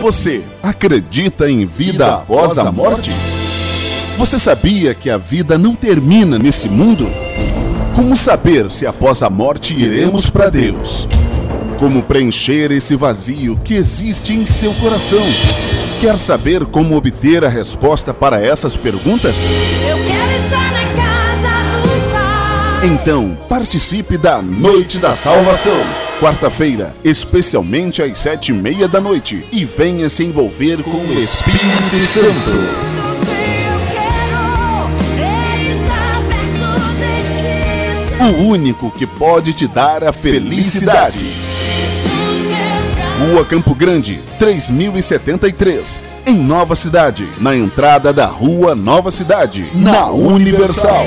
Você acredita em vida após a morte? Você sabia que a vida não termina nesse mundo? Como saber se após a morte iremos para Deus? Como preencher esse vazio que existe em seu coração? Quer saber como obter a resposta para essas perguntas? Eu quero estar na casa do Pai. Então, participe da Noite da Salvação. Quarta-feira, especialmente às sete e meia da noite. E venha se envolver com o Espírito Santo. O único que pode te dar a felicidade. Rua Campo Grande, 3073. Em Nova Cidade, na entrada da Rua Nova Cidade, na Universal.